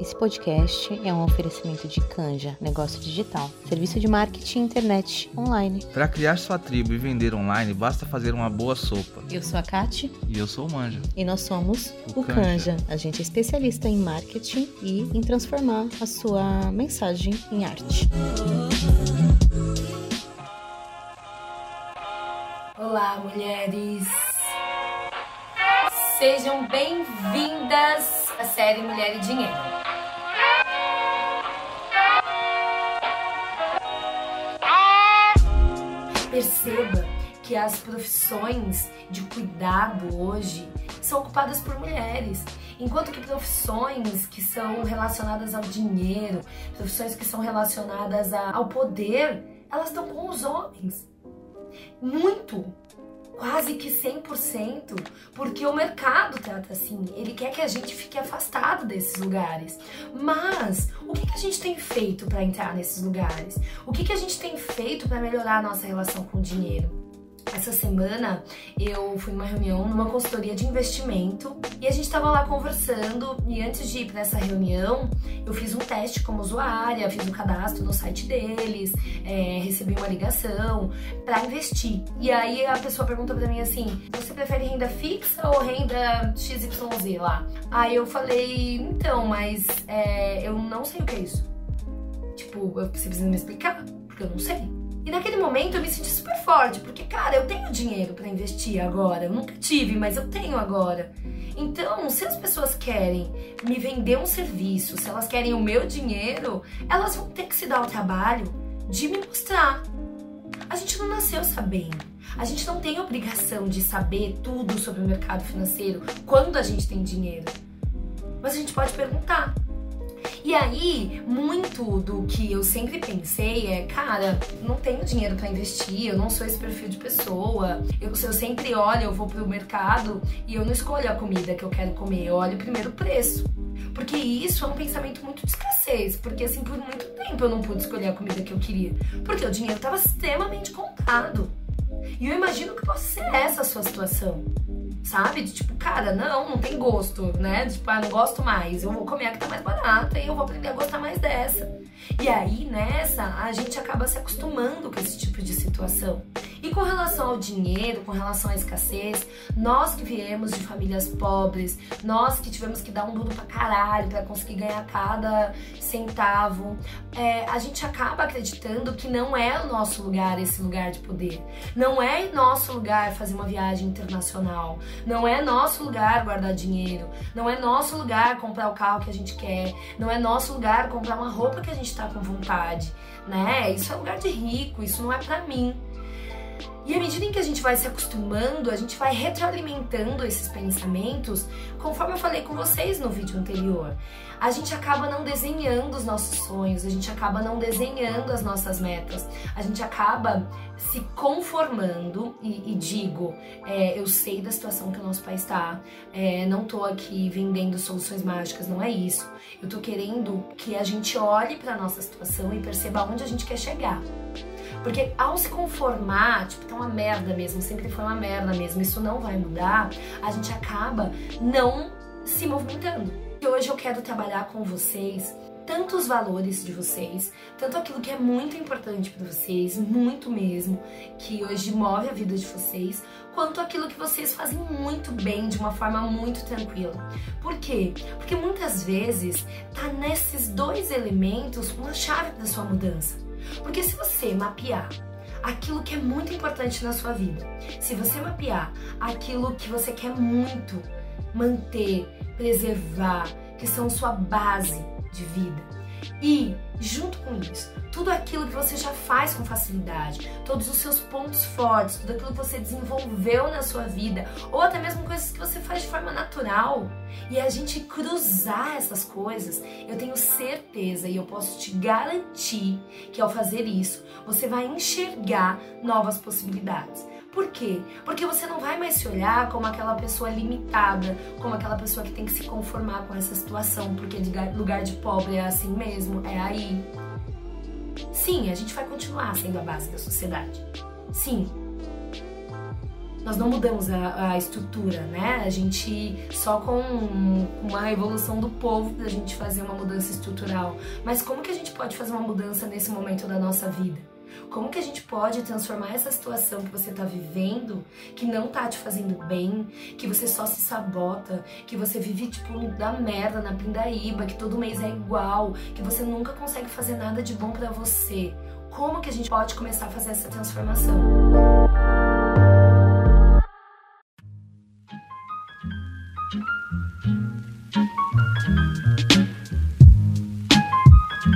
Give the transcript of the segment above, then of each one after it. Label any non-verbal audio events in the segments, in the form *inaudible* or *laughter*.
Esse podcast é um oferecimento de Canja, negócio digital, serviço de marketing internet online. Para criar sua tribo e vender online, basta fazer uma boa sopa. Eu sou a Kati. E eu sou o Manja. E nós somos o, O Canja. Canja. A gente é especialista em marketing e em transformar a sua mensagem em arte. Olá, mulheres! Sejam bem-vindas à série Mulher e Dinheiro. Perceba que as profissões de cuidado hoje são ocupadas por mulheres, enquanto que profissões que são relacionadas ao dinheiro, profissões que são relacionadas ao poder, elas estão com os homens. Muito, quase que 100%, porque o mercado trata assim. Ele quer que a gente fique afastado desses lugares. Mas o que, que a gente tem feito para entrar nesses lugares? O que, que a gente tem feito para melhorar a nossa relação com o dinheiro? Essa semana eu fui numa reunião numa consultoria de investimento e a gente estava lá conversando. E antes de ir para essa reunião, eu fiz um teste como usuária, fiz um cadastro no site deles, é, recebi uma ligação para investir. E aí a pessoa perguntou para mim assim: você prefere renda fixa ou renda XYZ lá? Aí eu falei: então, mas é, eu não sei o que é isso. Tipo, você precisa me explicar, porque eu não sei. E naquele momento eu me senti super forte, porque, cara, eu tenho dinheiro pra investir agora. Eu nunca tive, mas eu tenho agora. Então, se as pessoas querem me vender um serviço, se elas querem o meu dinheiro, elas vão ter que se dar o trabalho de me mostrar. A gente não nasceu sabendo. A gente não tem obrigação de saber tudo sobre o mercado financeiro quando a gente tem dinheiro. Mas a gente pode perguntar. E aí, muito do que eu sempre pensei é, cara, não tenho dinheiro pra investir, eu não sou esse perfil de pessoa. Eu, eu sempre olho, eu vou pro mercado e eu não escolho a comida que eu quero comer, eu olho primeiro o preço. Porque isso é um pensamento muito de escassez, porque assim, por muito tempo eu não pude escolher a comida que eu queria, porque o dinheiro estava extremamente contado. E eu imagino que possa ser essa a sua situação. Sabe? De tipo, cara, não, não tem gosto, né? Tipo, ah, não gosto mais. Eu vou comer a que tá mais barata e eu vou aprender a gostar mais dessa. E aí, nessa, a gente acaba se acostumando com esse tipo de situação. E com relação ao dinheiro, com relação à escassez, nós que viemos de famílias pobres, nós que tivemos que dar um duro pra caralho pra conseguir ganhar cada centavo, é, a gente acaba acreditando que não é o nosso lugar esse lugar de poder. Não é nosso lugar fazer uma viagem internacional. Não é nosso lugar guardar dinheiro. Não é nosso lugar comprar o carro que a gente quer. Não é nosso lugar comprar uma roupa que a gente tá com vontade, né? Isso é lugar de rico, isso não é pra mim. E à medida em que a gente vai se acostumando, a gente vai retroalimentando esses pensamentos, conforme eu falei com vocês no vídeo anterior. A gente acaba não desenhando os nossos sonhos, a gente acaba não desenhando as nossas metas, a gente acaba se conformando e, e digo, é, eu sei da situação que o nosso país está, é, não tô aqui vendendo soluções mágicas, não é isso. Eu tô querendo que a gente olhe para nossa situação e perceba onde a gente quer chegar. Porque ao se conformar, tipo, tá uma merda mesmo, sempre foi uma merda mesmo, isso não vai mudar, a gente acaba não se movimentando. E hoje eu quero trabalhar com vocês tanto os valores de vocês, tanto aquilo que é muito importante para vocês, muito mesmo, que hoje move a vida de vocês, quanto aquilo que vocês fazem muito bem, de uma forma muito tranquila. Por quê? Porque muitas vezes tá nesses dois elementos uma chave da sua mudança. Porque se você mapear aquilo que é muito importante na sua vida, se você mapear aquilo que você quer muito manter, preservar, que são sua base de vida, e junto com isso, tudo aquilo que você já faz com facilidade, todos os seus pontos fortes, tudo aquilo que você desenvolveu na sua vida, ou até mesmo coisas que você faz de forma natural, e a gente cruzar essas coisas, eu tenho certeza e eu posso te garantir que ao fazer isso, você vai enxergar novas possibilidades. Por quê? Porque você não vai mais se olhar como aquela pessoa limitada, como aquela pessoa que tem que se conformar com essa situação, porque lugar de pobre é assim mesmo, é aí. Sim, a gente vai continuar sendo a base da sociedade. Sim. nós não mudamos a, a, estrutura, né? A gente só com uma evolução do povo da gente fazer uma mudança estrutural. Mas como que a gente pode fazer uma mudança nesse momento da nossa vida? Como que a gente pode transformar essa situação que você está vivendo, que não tá te fazendo bem, que você só se sabota, que você vive tipo da merda, na pindaíba, que todo mês é igual, que você nunca consegue fazer nada de bom para você? Como que a gente pode começar a fazer essa transformação?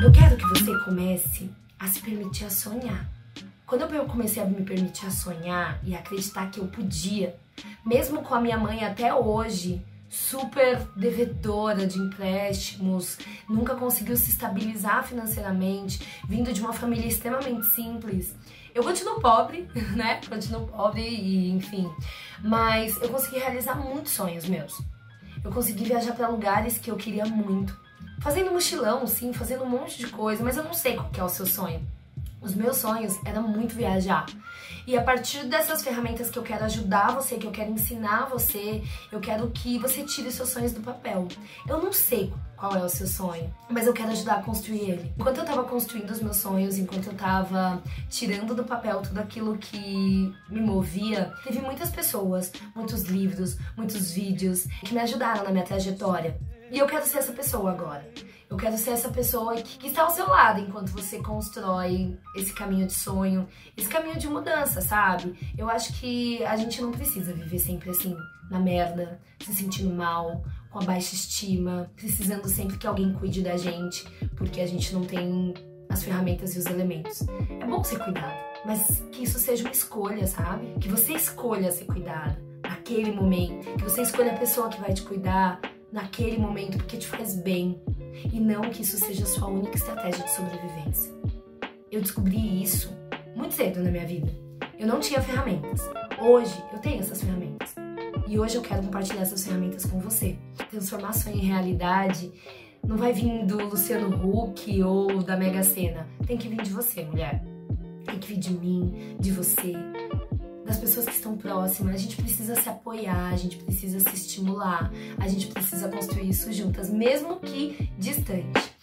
Eu quero que você comece a se permitir a sonhar. Quando eu comecei a me permitir a sonhar e acreditar que eu podia, mesmo com a minha mãe até hoje super devedora de empréstimos, nunca conseguiu se estabilizar financeiramente, vindo de uma família extremamente simples. Eu continuo pobre, *laughs* né? Continuo pobre e enfim, mas eu consegui realizar muitos sonhos meus. Eu consegui viajar para lugares que eu queria muito fazendo mochilão, sim, fazendo um monte de coisa, mas eu não sei qual que é o seu sonho. Os meus sonhos era muito viajar. E a partir dessas ferramentas que eu quero ajudar você, que eu quero ensinar você, eu quero que você tire seus sonhos do papel. Eu não sei qual é o seu sonho, mas eu quero ajudar a construir ele. Enquanto eu tava construindo os meus sonhos, enquanto eu tava tirando do papel tudo aquilo que me movia, teve muitas pessoas, muitos livros, muitos vídeos que me ajudaram na minha trajetória. E eu quero ser essa pessoa agora. Eu quero ser essa pessoa que, que, está ao seu lado enquanto você constrói esse caminho de sonho, esse caminho de mudança, sabe? Eu acho que a gente não precisa viver sempre assim, na merda, se sentindo mal, com a baixa estima, precisando sempre que alguém cuide da gente, porque a gente não tem as ferramentas e os elementos. É bom ser cuidado, mas que isso seja uma escolha, sabe? Que você escolha ser cuidado naquele momento, que você escolha a pessoa que vai te cuidar naquele momento porque te faz bem e não que isso seja sua única estratégia de sobrevivência. Eu descobri isso muito cedo na minha vida. Eu não tinha ferramentas. Hoje eu tenho essas ferramentas. E hoje eu quero compartilhar essas ferramentas com você. Transformação em realidade não vai vir do Luciano Huck ou da Mega Sena. Tem que vir de você, mulher. Tem que vir de mim, de você, das pessoas que estão próximas. A gente precisa se apoiar, a gente precisa se estimular, a gente precisa construir isso juntas, mesmo que distante.